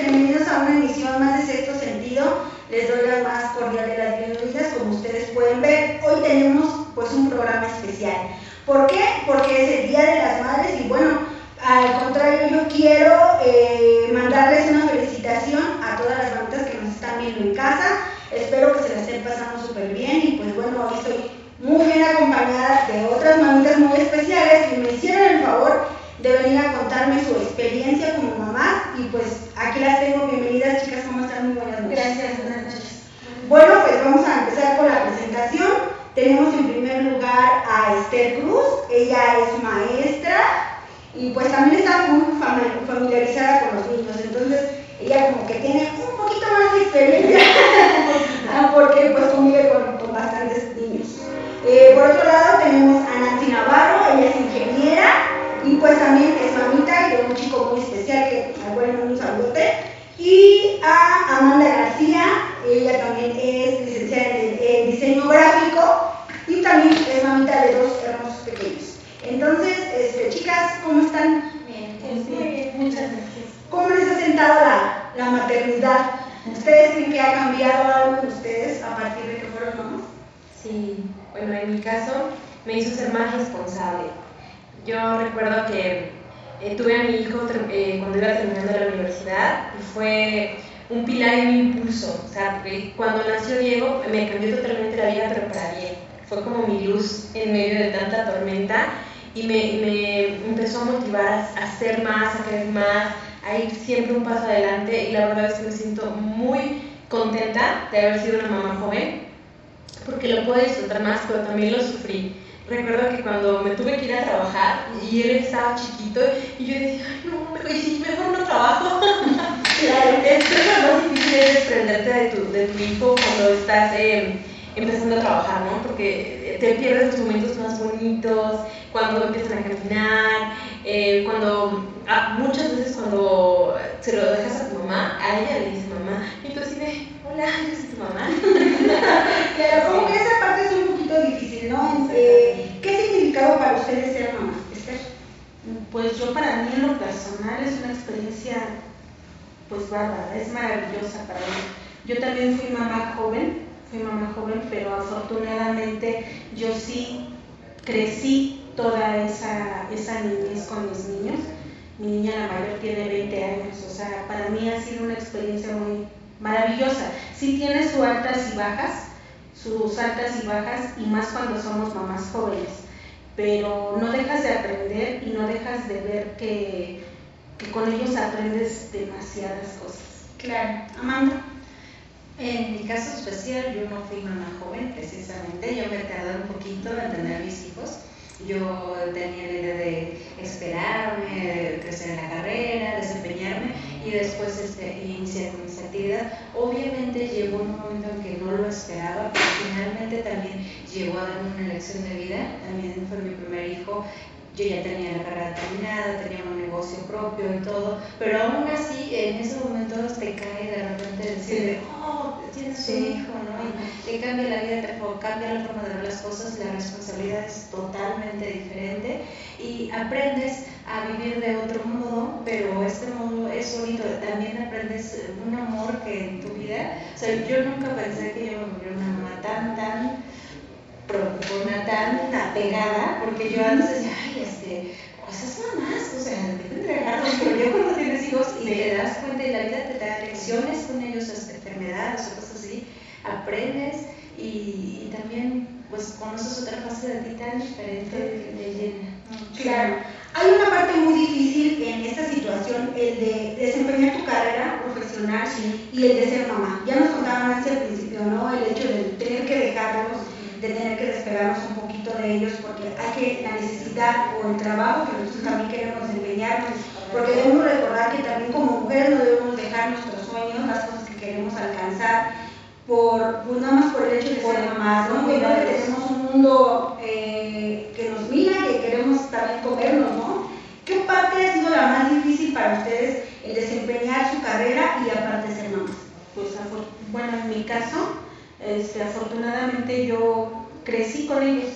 bienvenidos a una emisión más de Sexto Sentido. Les doy la más cordial de las bienvenidas, como ustedes pueden ver. Hoy tenemos pues un programa especial. ¿Por qué? Porque es el Día de las Madres y bueno, al contrario, yo quiero eh, mandarles una felicitación a todas las mamitas que nos están viendo en casa. Espero que se la estén pasando súper bien y pues bueno, hoy estoy muy bien acompañada de otras mamitas muy especiales que me hicieron el favor de venir a contarme su experiencia como mamá y pues aquí las tengo. Bienvenidas chicas, ¿cómo están? Muy buenas noches. Gracias, buenas noches. Bueno, pues vamos a empezar con la presentación. Tenemos en primer lugar a Esther Cruz, ella es maestra y pues también está muy familiarizada con los niños, entonces ella como que tiene un poquito más de experiencia porque pues convive con, con bastantes niños. Eh, por otro lado tenemos a Nancy Navarro, pues también es mamita y de un chico muy especial que cual un saludote. Y a Amanda García, ella también es licenciada en, diseño gráfico y también es mamita de dos hermosos pequeños. Entonces, este, chicas, ¿cómo están? Bien, pues bien, muchas gracias. ¿Cómo les ha sentado la, la maternidad? ¿Ustedes creen que ha cambiado algo en ustedes a partir de que fueron mamás? Sí, bueno, en mi caso me hizo ser más responsable. Yo recuerdo que eh, tuve a mi hijo eh, cuando iba terminando la universidad y fue un pilar y un impulso. O sea, cuando nació Diego me cambió totalmente la vida, pero para bien. Fue como mi luz en medio de tanta tormenta y me, me empezó a motivar a, hacer más, a querer más, a ir siempre un paso adelante y la verdad es que me siento muy contenta de haber sido una mamá joven porque lo puedo disfrutar más, pero también lo sufrí. Recuerdo que cuando me tuve que ir a trabajar y él estaba chiquito y yo decía, ay no, si mejor no trabajo. claro, es lo más difícil es desprenderte de tu, de tu hijo cuando estás eh, empezando a trabajar, ¿no? Porque te pierdes los momentos más bonitos, cuando empiezan a caminar, eh, cuando ah, muchas veces cuando se lo dejas a tu mamá, a ella le dice mamá, y tú así de, hola, yo soy tu mamá. claro, como que esa parte es un poquito difícil, ¿no? Eh, ¿Qué significado para ustedes ser mamá, Esther? Pues yo para mí en lo personal es una experiencia pues bárbara, es maravillosa para mí. Yo también fui mamá joven, fui mamá joven, pero afortunadamente yo sí crecí toda esa, esa niñez con mis niños. Mi niña la mayor tiene 20 años, o sea, para mí ha sido una experiencia muy maravillosa. Sí tiene sus altas y bajas, sus altas y bajas, y más cuando somos mamás jóvenes, pero no dejas de aprender y no dejas de ver que, que con ellos aprendes demasiadas cosas. Claro, Amanda. En mi caso especial, yo no fui mamá joven precisamente, yo me tardé un poquito en tener mis hijos. Yo tenía la idea de esperarme, crecer en la carrera, desempeñarme y después este, iniciar con esa actividad. Obviamente llegó un momento en que no lo esperaba, pero finalmente también llegó a darme una lección de vida. También fue mi primer hijo yo ya tenía la carrera terminada, tenía un negocio propio y todo, pero aún así en esos momentos te cae de repente decir, oh, tienes un hijo, ¿no? Y te cambia la vida, te cambia la forma de ver las cosas, la responsabilidad es totalmente diferente y aprendes a vivir de otro modo, pero este modo es bonito, también aprendes un amor que en tu vida, o sea, yo nunca pensé que yo me volviera una mamá tan, tan preocupona, tan apegada, porque yo antes decía, ay, este, pues es mamás, o sea, deben dejarlos, pero yo cuando tienes hijos y te das cuenta y la vida te da lecciones con ellos, hasta enfermedades o cosas así, aprendes y, y también pues conoces otra fase de ti tan diferente que te llena. Claro. Hay una parte muy difícil en esta situación, el de desempeñar tu carrera profesional y el de ser mamá. Ya nos contaban antes al principio, ¿no? El hecho de tener que dejarlos de tener que despegarnos un poquito de ellos porque hay que la necesidad o el trabajo que nosotros también queremos desempeñarnos, porque debemos recordar que también como mujeres no debemos dejar nuestros sueños, las cosas que queremos alcanzar, por, pues nada más por el hecho de ser mamás, ¿no? que tenemos un mundo eh, que nos mira, que queremos también comernos, ¿no? ¿Qué parte ha sido la más difícil para ustedes el desempeñar su carrera y aparte ser mamás? Pues bueno, en mi caso, este, afortunadamente yo crecí con ellos,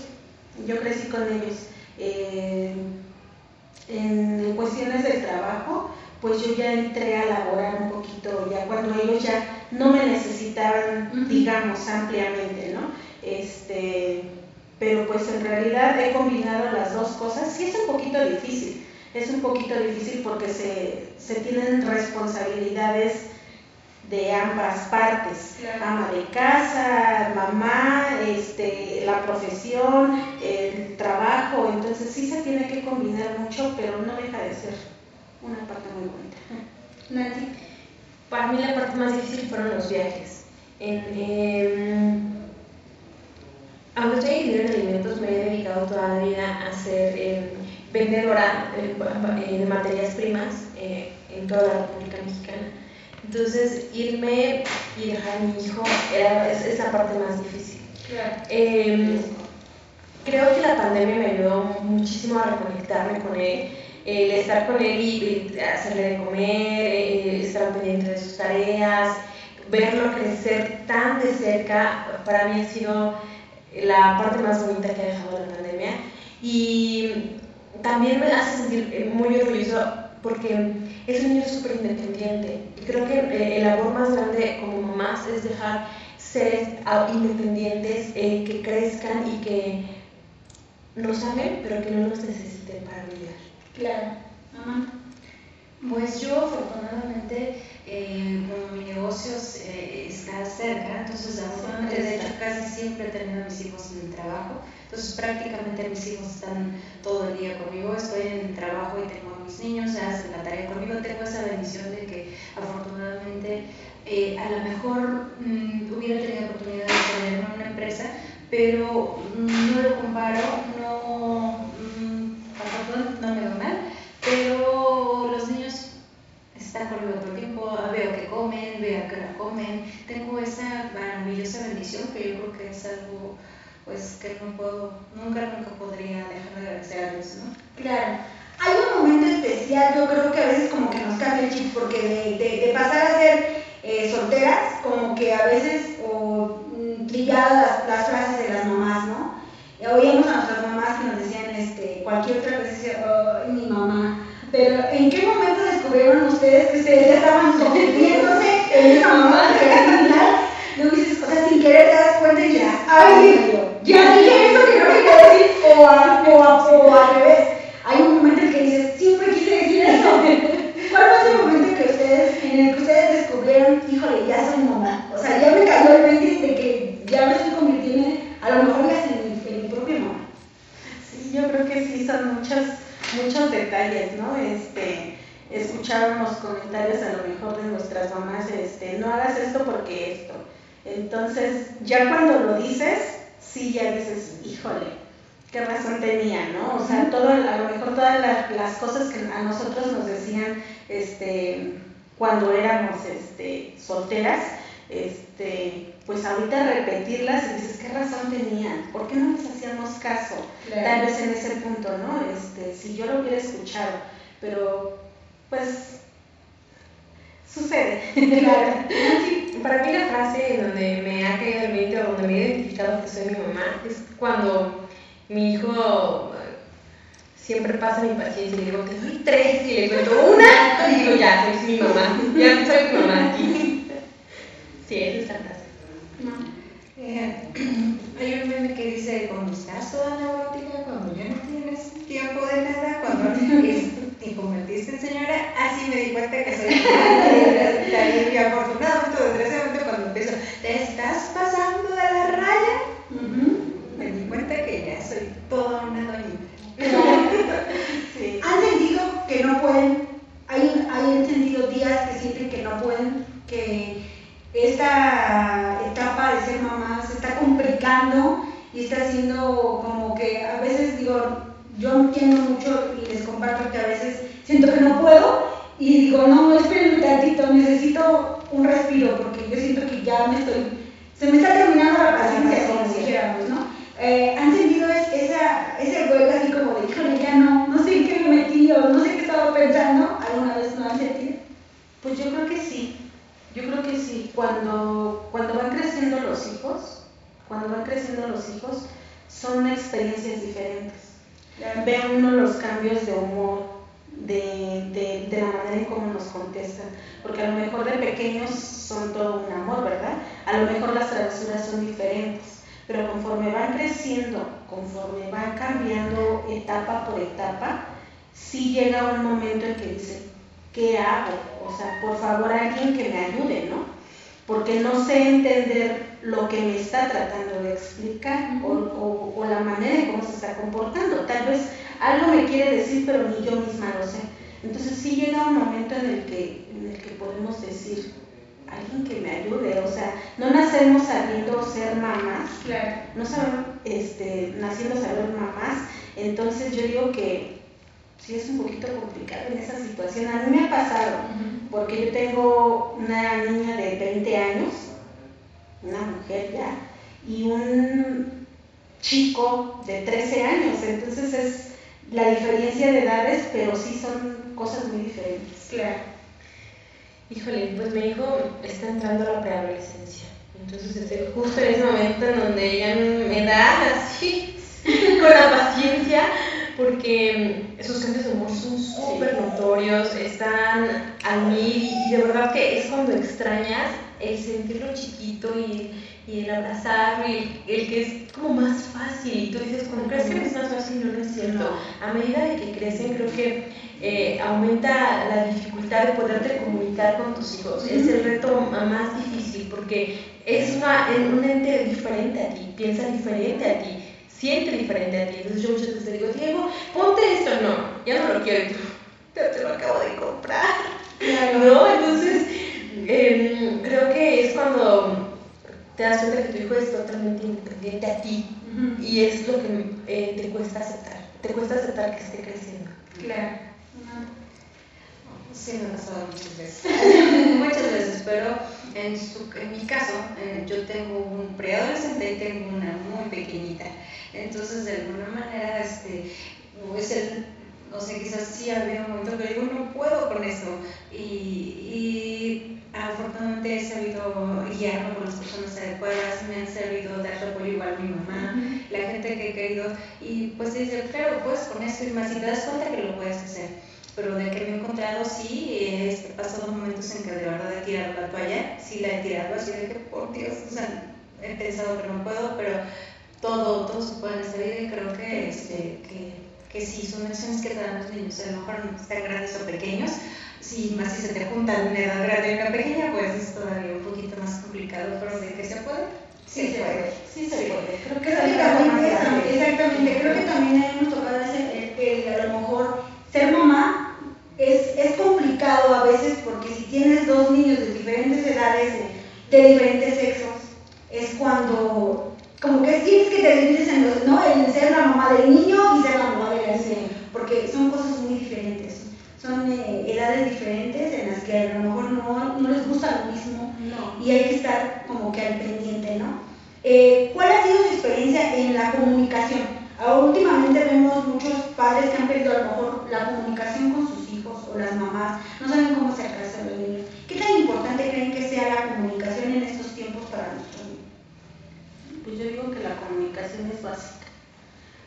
yo crecí con ellos. Eh, en cuestiones del trabajo, pues yo ya entré a laborar un poquito, ya cuando ellos ya no me necesitaban, digamos, ampliamente, ¿no? Este, pero pues en realidad he combinado las dos cosas, sí es un poquito difícil, es un poquito difícil porque se, se tienen responsabilidades de ambas partes, ama de casa, mamá, este, la profesión, el trabajo, entonces sí se tiene que combinar mucho, pero no deja de ser una parte muy bonita. Nancy, para mí la parte más difícil fueron los viajes. En, aunque estoy en alimentos, me he dedicado toda la vida a ser eh, vendedora eh, de materias primas eh, en toda la República. Entonces, irme y dejar a mi hijo era, es, la parte más difícil. Em, creo que la pandemia me ayudó muchísimo a reconectarme con él, el estar con él y, hacerle de comer, estar pendiente de sus tareas, verlo crecer tan de cerca, para mí ha sido la parte más bonita que ha dejado la pandemia. Y también me hace sentir eh, muy orgulloso porque es un niño súper independiente. Y creo que eh, el labor más grande como mamás es dejar seres ah, independientes eh, que crezcan y que no saben, pero que no los necesiten para vivir. Claro. Mamá. Pues yo afortunadamente, eh, como mi negocio eh, está cerca, entonces afortunadamente de hecho casi siempre he tenido a mis hijos en el trabajo, entonces prácticamente mis hijos están todo el día conmigo, estoy en el trabajo y tengo a mis niños, hacen la tarea conmigo, tengo esa bendición de que afortunadamente eh, a lo mejor mm, hubiera tenido oportunidad de tener una empresa, pero mm, no lo comparo, no, mm, no me va mal, pero están conmigo todo el tiempo, veo que comen, veo que no comen, tengo esa maravillosa bendición que yo creo que es algo pues que no puedo, nunca, nunca podría dejar de agradecer a Dios, ¿no? Claro. Hay un momento especial, yo creo que a veces como que nos cambia el chip, porque de, de, pasar a ser eh, solteras, como que a veces, o mm, trilladas las, frases de las mamás, ¿no? oíamos a nuestras mamás que nos decían este, cualquier otra cosa, oh, mi mamá. Pero ¿en qué momento descubrieron ustedes que ustedes estaban convirtiéndose en esa mamá final no dices, o sea, sin querer te das cuenta y ya, ay, ya dije eso que no quería decir, o, a, o, a, o al revés. Hay un momento en que dices, siempre quise decir eso. ¿Cuál fue ese momento que ustedes, en el que ustedes descubrieron, híjole, ya soy mamá? O sea, ya me cayó el 20 de que ya me estoy convirtiendo, a lo mejor ya en yo creo que sí son muchos, muchos detalles, ¿no? Este, escuchábamos comentarios a lo mejor de nuestras mamás, este, no hagas esto porque esto. Entonces, ya cuando lo dices, sí ya dices, híjole, qué razón tenía, ¿no? O sea, todo, a lo mejor todas las, cosas que a nosotros nos decían este, cuando éramos este, solteras, este, pues ahorita repetirlas y dices, ¿qué razón tenían? ¿Por qué no les hacíamos caso? Tal vez en ese punto, ¿no? Este, si yo lo hubiera escuchado, pero pues sucede. Claro. Para mí la frase en donde me ha caído el 20 o donde me he identificado que soy mi mamá es cuando mi hijo siempre pasa mi paciencia y le digo, te doy tres y le cuento una y digo, ya, soy mi mamá, ya soy mi mamá aquí. Sí, es esa frase. Eh, hay un meme que dice, cuando estás toda neurótica, cuando ya no tienes tiempo de nada, cuando te convertiste en señora, así me di cuenta que soy y afortunadamente, desgraciadamente, cuando empiezo, te estás pasando de la raya, me di cuenta que ya soy toda una doñita. ¿Han sentido que no pueden? ¿Hay, ¿Hay sentido días que sienten que no pueden? Que esta etapa de ser mamá se está complicando y está haciendo como que a veces digo, yo entiendo mucho y les comparto que a veces siento que no puedo y digo, no, esperen un tantito, necesito un respiro porque yo siento que ya me estoy, se me está terminando la paciencia, como dijéramos, ¿no? Eh, ¿Han sentido esa, ese vuelo así como de, híjole, ya no, no sé en qué me metí o no sé qué estaba pensando? ¿Alguna vez no han sentido? Pues yo creo que sí. Yo creo que sí, cuando, cuando van creciendo los hijos, cuando van creciendo los hijos, son experiencias diferentes. Ve uno los cambios de humor, de, de, la manera en cómo nos contestan, porque a lo mejor de pequeños son todo un amor, ¿verdad? A lo mejor las travesuras son diferentes, pero conforme van creciendo, conforme van cambiando etapa por etapa, sí llega un momento en que dicen, ¿qué hago? O sea, por favor alguien que me ayude, ¿no? Porque no sé entender lo que me está tratando de explicar o, o la manera en cómo se está comportando. Tal vez algo me quiere decir, pero ni yo misma lo sé. Entonces sí llega un momento en el que, en el que podemos decir, alguien que me ayude, o sea, no nacemos sabiendo ser mamás, claro. no sabemos, este, naciendo saber mamás, entonces yo digo que sí es un poquito complicado en esa situación. A mí me ha pasado, porque yo tengo una niña de 20 años, una mujer ya, y un chico de 13 años, entonces es la diferencia de edades, pero sí son cosas muy diferentes. Claro. Híjole, pues mi hijo está entrando a la preadolescencia. Entonces es justo en ese momento en donde ella me da así, con la paciencia, porque esos cambios de humor son súper notorios, están a mí y de verdad que es cuando extrañas el sentirlo chiquito y y el abrazarlo y el, que es como más fácil. Y tú dices, cuando crees que es más fácil, no lo es cierto. A medida de que crecen, creo que eh, aumenta la dificultad de poderte comunicar con tus hijos. Es el reto más difícil porque es una, un ente diferente a ti, piensa diferente a ti, siente diferente a ti. Entonces yo muchas veces digo, Diego, ponte esto, no, ya no lo quiero. pero te lo acabo de comprar. ¿No? Entonces, em, creo que es cuando te das cuenta que tu hijo es totalmente independiente a ti y es lo que eh, te cuesta aceptar, te cuesta aceptar que esté creciendo. Claro. Sí, me ha pasado muchas veces. muchas veces, pero en, su, en mi caso, eh, yo tengo un preadolescente y tengo una muy pequeñita. Entonces, de alguna manera, este, es el, no sé, quizás sí había un momento que digo, no puedo con eso. Y, y afortunadamente he sabido guiarme con las personas adecuadas, me han servido dar apoyo igual a mi mamá, la gente que he querido, y pues dice, claro, pues con esto y más, y te das cuenta que lo puedes hacer. Pero de que me he encontrado, sí, he este, pasado momentos en que de verdad he tirado la toalla, sí la he tirado, así de que, por Dios, o sea, he pensado que no puedo, pero todo, todo se puede vida y creo que, este, que, que sí, son lecciones que te dan los niños, a lo mejor están grandes o pequeños, si más si se te juntan una edad grande y una pequeña, pues es todavía un poquito más complicado, pero de que se puede, sí, se puede. Sí se puede. Creo que, también, exactamente, creo que también hemos tocado ese, el, a lo mejor ser mamá es, es complicado a veces porque si tienes dos niños de diferentes edades, de, diferentes sexos, es cuando como que tienes que te divides en los, ¿no? El ser la mamá del niño y ser la mamá del niño, porque son cosas muy diferentes son eh, edades diferentes en las que a lo mejor no, no les gusta lo mismo y hay que estar como que al pendiente, ¿no? Eh, ¿Cuál ha sido su experiencia en la comunicación? Ahora, últimamente vemos muchos padres que han perdido a lo mejor la comunicación con sus hijos o las mamás, no saben cómo acercarse a los niños. ¿Qué tan importante creen que sea la comunicación en estos tiempos para nuestros niños? Pues yo digo que es básica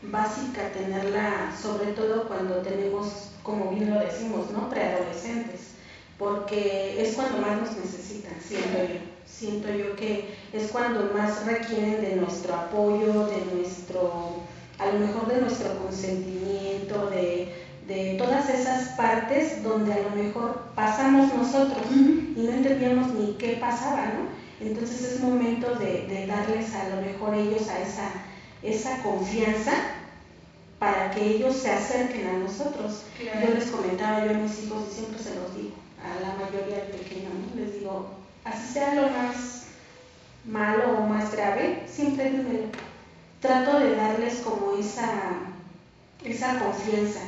básica tenerla, sobre todo cuando tenemos, como bien lo decimos, ¿no? preadolescentes, porque es cuando más nos necesitan, siento yo. Siento yo que es cuando más requieren de nuestro apoyo, de nuestro, a lo mejor de nuestro consentimiento, de, de todas esas partes donde a lo mejor pasamos nosotros y no entendíamos ni qué pasaba, ¿no? Entonces es momento de, de darles a lo mejor ellos a esa esa confianza para que ellos se acerquen a nosotros. Yo les comentaba yo a mis hijos y siempre se los digo, a la mayoría de pequeños, les digo, así sea lo más malo o más grave, siempre. Trato de darles como esa, esa confianza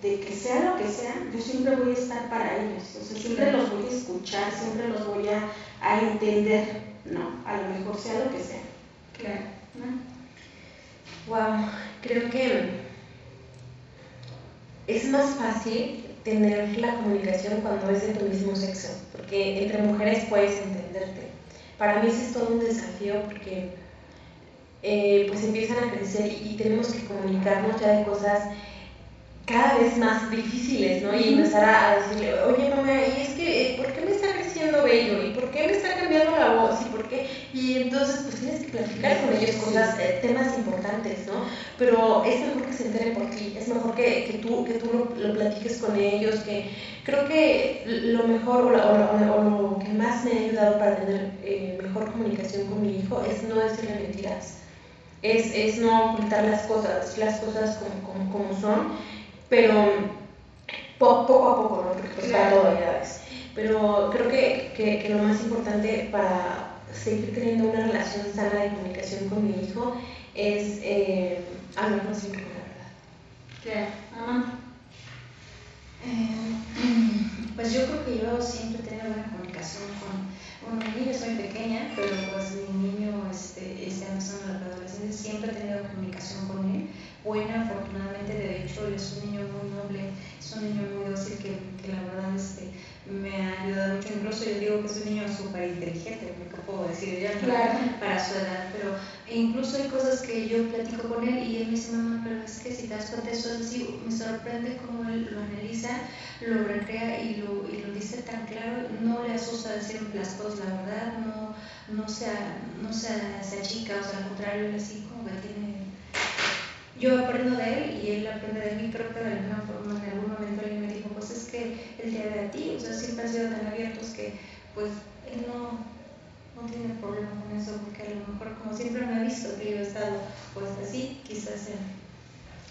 de que sea lo que sea, yo siempre voy a estar para ellos, o sea, siempre los voy a escuchar, siempre los voy a, a entender, ¿no? A lo mejor sea lo que sea. Claro. Wow, creo que es más fácil tener la comunicación cuando es de tu mismo sexo, porque entre mujeres puedes entenderte. Para mí ese es todo un desafío porque eh, pues empiezan a crecer y, tenemos que comunicarnos ya de cosas cada vez más difíciles, ¿no? Y empezar a decirle, oye mamá, ¿y es que por qué me bello? ¿Y por qué me está cambiando la voz? ¿Y por qué? Y entonces pues tienes que platicar con ellos cosas, eh, temas importantes, ¿no? Pero es mejor que se entere por ti, es mejor que, que tú, que tú lo, lo, platiques con ellos, que creo que lo mejor o, lo que más me ha ayudado para tener eh, mejor comunicación con mi hijo es no decirle mentiras. Es, es no ocultar las cosas, las cosas como, como, como son pero poco, a poco, ¿no? Porque pues para todo ya ves. Pero creo que, que, que, lo más importante para seguir teniendo una relación sana de comunicación con mi hijo es eh, hablar siempre con la verdad. ¿Qué? Mamá. Eh, pues yo creo que yo siempre he tenido buena comunicación con, bueno, mi niño es muy pequeña, pero pues mi niño este, está empezando la adolescencia, siempre he tenido comunicación con él buena, afortunadamente, de hecho, él es un niño muy noble, es un niño muy dócil que, que la verdad este, me ha ayudado mucho. Incluso yo digo que es un niño súper inteligente, ¿qué puedo decir ya para, su edad, pero incluso hay cosas que yo platico con él y él me dice, mamá, eso es así, me sorprende cómo él lo analiza, lo recrea y lo, y lo dice tan claro, no le asusta decir las cosas, la verdad, no, no, se, no se, se achica, o sea, al contrario, él así como que tiene yo aprendo de él y él aprende de mí. Creo que de alguna forma, en algún momento alguien me dijo, pues es que él te ve a ti, o sea, siempre han sido tan abiertos que pues él no, no tiene problema con eso, porque a lo mejor como siempre me ha visto que yo he estado pues así, quizás sea.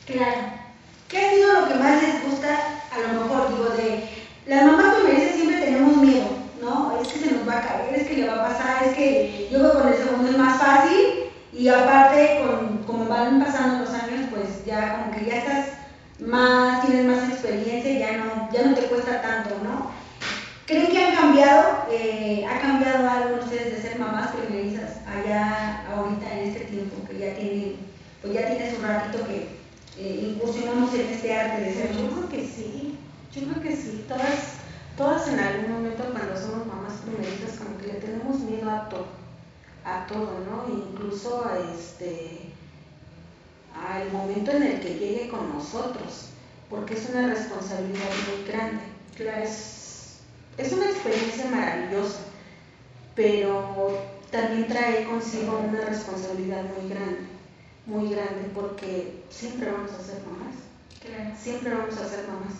Claro. ¿Qué ha sido lo que más les gusta, a lo mejor, digo, de las mamás feministas siempre tenemos miedo, ¿no? Es que se nos va a caer, es que le va a pasar, es que yo creo con el segundo es más fácil y aparte, con, como van pasando los años, pues ya como que ya estás más, tienes más experiencia y ya no, ya no te cuesta tanto, ¿no? ¿Creen que han cambiado, eh, ha cambiado algo ustedes de ser mamás primerizas allá ahorita en este tiempo que ya tiene, pues ya tienes un ratito que eh, incursionamos Yo creo que sí, yo creo que sí, todas, todas en algún momento cuando somos mamás primerizas como que le tenemos miedo a todo a todo, ¿no? Incluso a este al momento en el que llegue con nosotros, porque es una responsabilidad muy grande. Claro, es, es una experiencia maravillosa, pero también trae consigo una responsabilidad muy grande, muy grande, porque siempre vamos a ser mamás. Claro. Siempre vamos a ser mamás.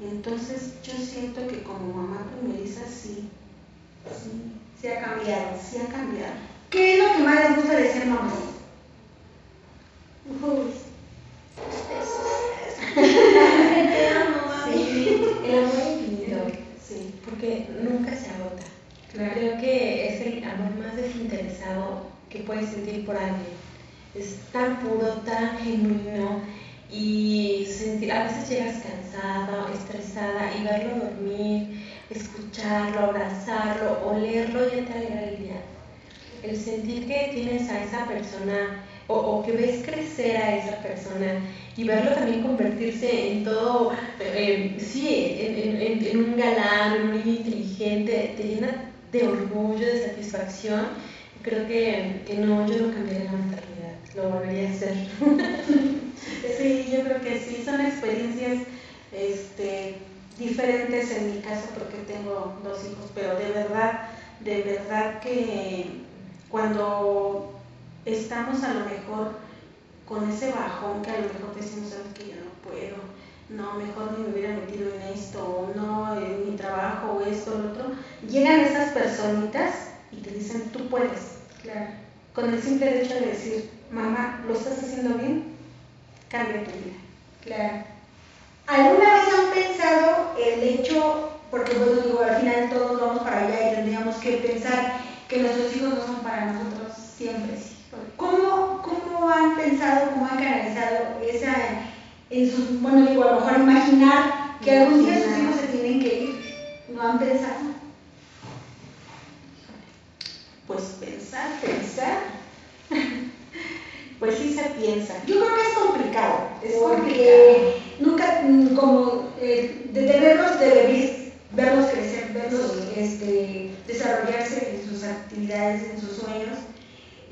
Entonces yo siento que como mamá primeriza sí, sí, sí ha cambiado. Sí ha cambiado. ¿Qué es lo que más les gusta de ser mamá? sí, el amor infinito, sí, porque nunca se agota. Creo que es el amor más desinteresado que puedes sentir por alguien. Es tan puro, tan genuino y sentir, a veces llegas cansada, estresada y verlo dormir, escucharlo, abrazarlo, olerlo ya te alegra el día el sentir que tienes a esa persona o, que ves crecer a esa persona y verlo también convertirse en todo, eh, sí, en, un galán, en un niño inteligente, te llena de orgullo, de satisfacción. Creo que, que no, yo no cambiaría la maternidad, lo volvería a hacer. sí, yo creo que sí, son experiencias este, diferentes en mi caso porque tengo dos hijos, pero de verdad, de verdad que cuando estamos a lo mejor con ese bajón que a lo mejor decimos, sabes que yo no puedo, no, mejor ni me hubiera metido en esto, o no, en mi trabajo, o esto, o lo otro, llegan esas personitas y te dicen, tú puedes. Claro. Con el simple hecho de decir, mamá, ¿lo estás haciendo bien? Cambia tu vida. Claro. ¿Alguna vez han pensado el hecho, porque bueno, digo, al final todos vamos para allá y tendríamos que pensar que nuestros hijos no son para nosotros siempre. ¿Cómo, cómo han pensado, cómo han canalizado esa, en sus, bueno, digo, a lo mejor imaginar que algún día sus hijos se tienen que ir? ¿No han pensado? Pues pensar, pensar. Pues sí se piensa. Yo creo que es complicado. Es porque nunca, mm, como eh, de tenerlos de verlos crecer, verlos este, desarrollarse en sus actividades, en sus sueños.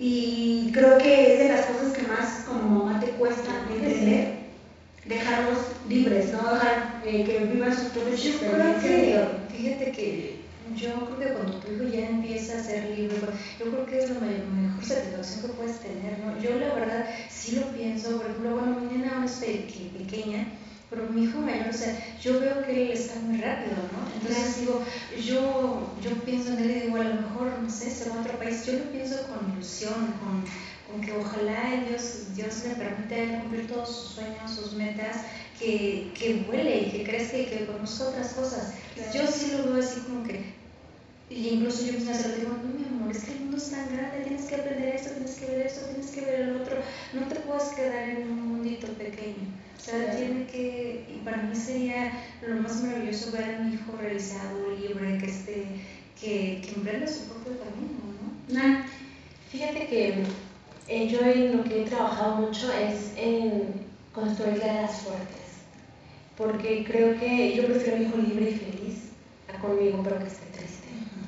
Y creo que es de las cosas que más como mamá te cuesta entender, dejarlos libres, ¿no? eh, que vivan sus propias experiencias. fíjate que yo creo que cuando tu hijo ya empieza a ser libre, yo creo que es la mayor- mejor satisfacción que puedes tener, ¿no? Yo la verdad sí lo pienso, por ejemplo, bueno, mi nena aún es pe- que- pequeña, pero mi hijo mayor, o sea, yo veo que él está muy rápido, ¿no? Entonces digo, yo, yo pienso en él y digo, a lo mejor, no sé, se va a otro país, yo lo pienso con ilusión, con, con que ojalá Dios, Dios le permita cumplir todos sus sueños, sus metas, que, que vuele y que crezca y que conozca otras cosas. Yo sí lo veo así como que, y incluso yo misma se lo digo, no mi amor, es que el mundo es tan grande, tienes que aprender esto, tienes que ver esto, tienes que ver el otro, no te puedes quedar en un mundito pequeño. O sea, Claro. tiene que, y para mí sería lo más maravilloso ver a mi hijo realizado, libre, que esté, que, que emprenda su propio camino, ¿no? Nah, Fíjate que eh, yo en lo que he trabajado mucho es en construir alas fuertes, porque creo que yo prefiero a mi hijo libre y feliz a conmigo, pero que esté triste.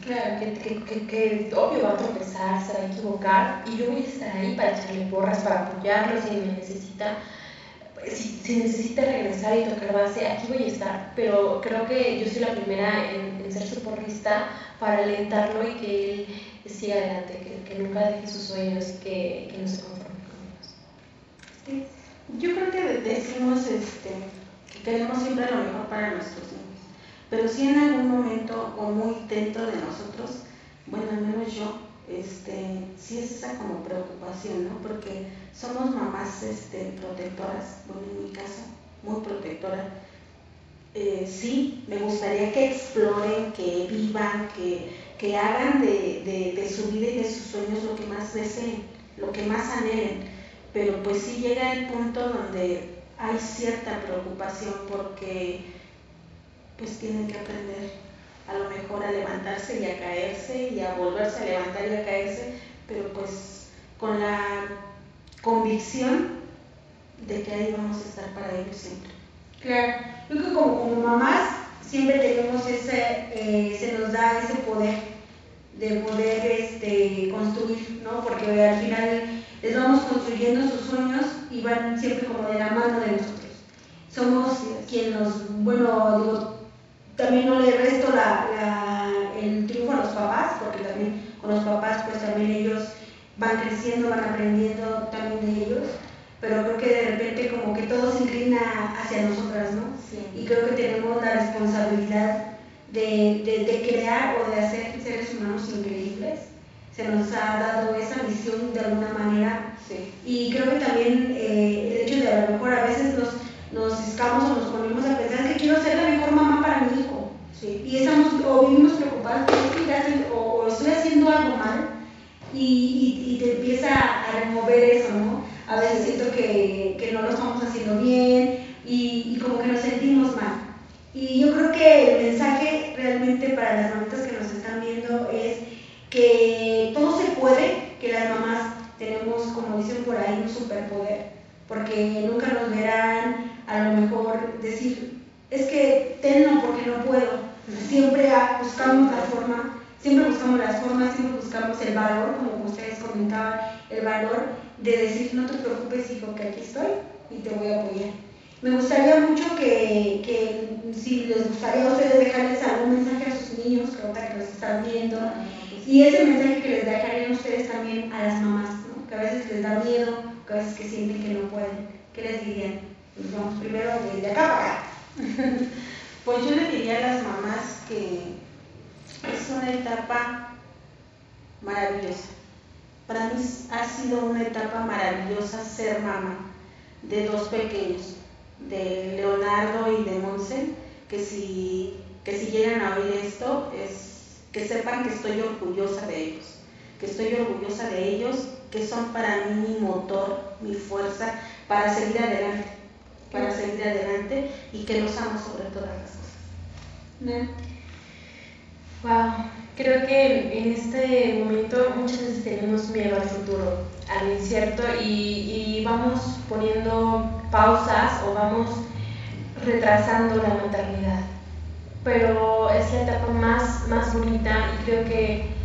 Claro. Que, que, que, obvio va a tropezar, se va a equivocar y yo voy a estar ahí para echarle porras, para apoyarlo si me necesita. Si, si necesita regresar y tocar base, aquí voy a estar, pero creo que yo soy la primera en, en ser su porrista para alentarlo y que él siga adelante, que, nunca deje sus sueños que, que no se conforme con ellos. Yo creo que decimos este, que queremos siempre lo mejor para nuestros pero si en algún momento o muy dentro de nosotros, bueno, al menos yo, este, sí es esa como preocupación, ¿no? Porque somos mamás este, protectoras, bueno, en mi caso, muy protectora. Eh, sí, me gustaría que exploren, que vivan, que, que hagan de, de, de su vida y de sus sueños lo que más deseen, lo que más anhelen pero pues sí llega el punto donde hay cierta preocupación porque pues tienen que aprender a lo mejor a levantarse y a caerse y a volverse a levantar y a caerse, pero pues con la convicción de que ahí vamos a estar para ellos siempre. Claro, yo creo que como, como mamás siempre tenemos ese, eh, se nos da ese poder de poder este, construir, ¿no? Porque al final les vamos construyendo sus sueños y van siempre como de la mano de nosotros. Somos quien nos, bueno, digo, también no le resto la, la- el triunfo a los papás, porque también con los papás pues también ellos van creciendo, van aprendiendo también de ellos, pero creo que de repente como que todo se inclina hacia nosotras, ¿no? Y creo que tenemos la responsabilidad de, de- de crear o de hacer seres humanos increíbles. Se nos ha dado esa visión de alguna manera Sí. y creo que también eh, el hecho de a lo mejor a veces nos, nos escamos o nos ponemos a pensar que quiero ser la mejor mamá para mi hijo. Sí. Y estamos o vivimos preocupados haciendo- o, o estoy haciendo algo mal y, y- y te empieza a remover eso, ¿no? A veces siento que, que no lo estamos haciendo bien y, y como que nos sentimos mal. Y yo creo que el mensaje realmente para las mamitas que nos están viendo es que todo se puede, que las mamás tenemos, como dicen por ahí, un superpoder, porque nunca nos verán a lo mejor decir, es que tenlo porque no puedo. Siempre ah, buscamos la forma, siempre buscamos las formas, siempre buscamos el valor, como ustedes comentaban, el valor de decir, no te preocupes hijo, que aquí estoy y te voy a apoyar. Me gustaría mucho que, que si les gustaría a ustedes dejarles algún mensaje a sus niños, que ahorita que los están viendo, y ese mensaje que les dejarían ustedes también a las mamás, ¿no? que a veces les da miedo, que a veces que sienten que no pueden, ¿qué les dirían? Pues vamos primero de, de acá para acá. Pues yo le diría a las mamás que es una etapa maravillosa. Para mí ha sido una etapa maravillosa ser mamá de dos pequeños, de Leonardo y de Monse, que si, que si llegan a oír esto, es que sepan que estoy orgullosa de ellos, que estoy orgullosa de ellos, que son para mí mi motor, mi fuerza para seguir adelante, para seguir adelante y que los amo sobre todas las cosas. Wow, creo que en este momento muchas veces tenemos miedo al futuro, al incierto y, y vamos poniendo pausas o vamos retrasando la maternidad. Pero es la etapa más, más bonita y creo que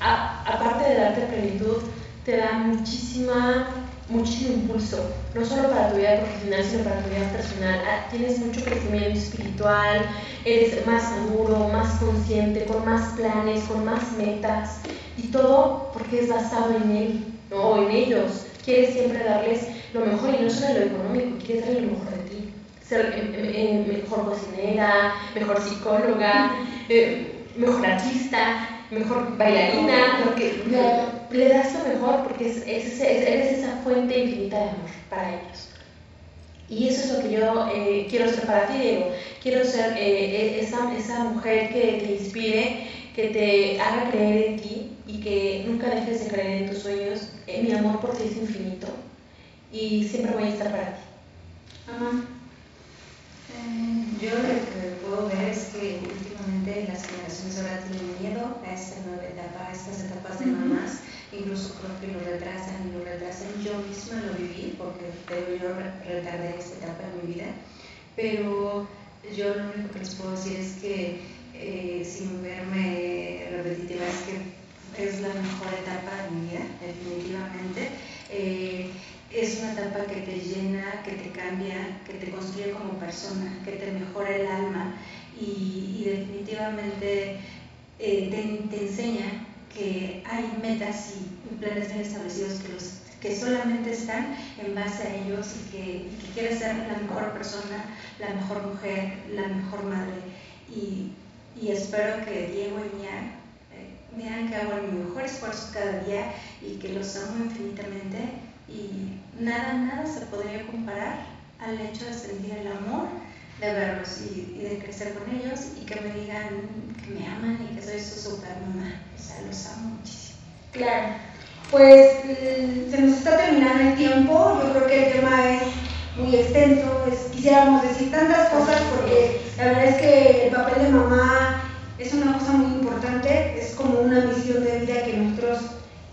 a- aparte de darte plenitud, te da muchísima muchísimo impulso, no solo para tu vida profesional, sino para tu vida personal. Ah, tienes mucho crecimiento espiritual, eres más maduro, más consciente, con más planes, con más metas, y todo porque es basado en él, ¿no? o en ellos. Quieres siempre darles lo mejor, y no solo lo económico, quieres darle lo mejor de ti. Ser eh, eh, eh, mejor cocinera, mejor psicóloga, mejor artista, mejor bailarina, porque le das lo mejor porque es, eres esa fuente infinita de amor para ellos. Y eso es lo que yo eh, quiero ser para ti, Diego. Quiero ser eh, e, esa, esa mujer que te inspire, que te haga creer en ti y que nunca dejes de creer en tus sueños. Eh, mi amor por ti es infinito y siempre voy a estar para ti. Mamá. yo lo que puedo ver es que las generaciones ahora tienen miedo a esta nueva etapa, a estas etapas de mamás incluso creo que lo retrasan y lo retrasan. Yo misma lo viví porque yo retardé esta etapa de mi vida, pero yo lo único que les puedo decir es que eh, sin verme repetitiva es que es la mejor etapa de mi vida, definitivamente. Eh, es una etapa que te llena, que te cambia, que te construye como persona, que te mejora el alma y, definitivamente eh, te, te enseña que hay metas y planes bien establecidos que, solamente están en base a ellos y que, quieres ser la mejor persona, la mejor mujer, la mejor madre. Y, y espero que Diego y Mía eh, vean que hago mi mejor esfuerzo cada día y que los amo infinitamente y nada, nada se podría comparar al hecho de sentir el amor de verlos y, de crecer con ellos y que me digan que me aman y que soy su super mamá. O sea, los amo muchísimo. Claro. Pues mm, se nos está terminando el tiempo. Yo creo que el tema es muy extenso. quisiéramos decir tantas cosas porque la verdad es que el papel de mamá es una cosa muy importante. Es como una misión de vida que nosotros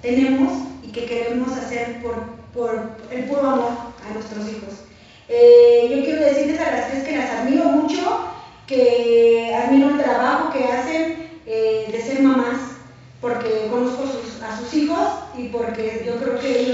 tenemos y que queremos hacer por, por el puro amor a nuestros hijos. Eh, yo quiero decirles a las tres que las admiro mucho, que admiro el trabajo que hacen eh, de ser mamás, porque conozco a sus hijos y porque yo creo que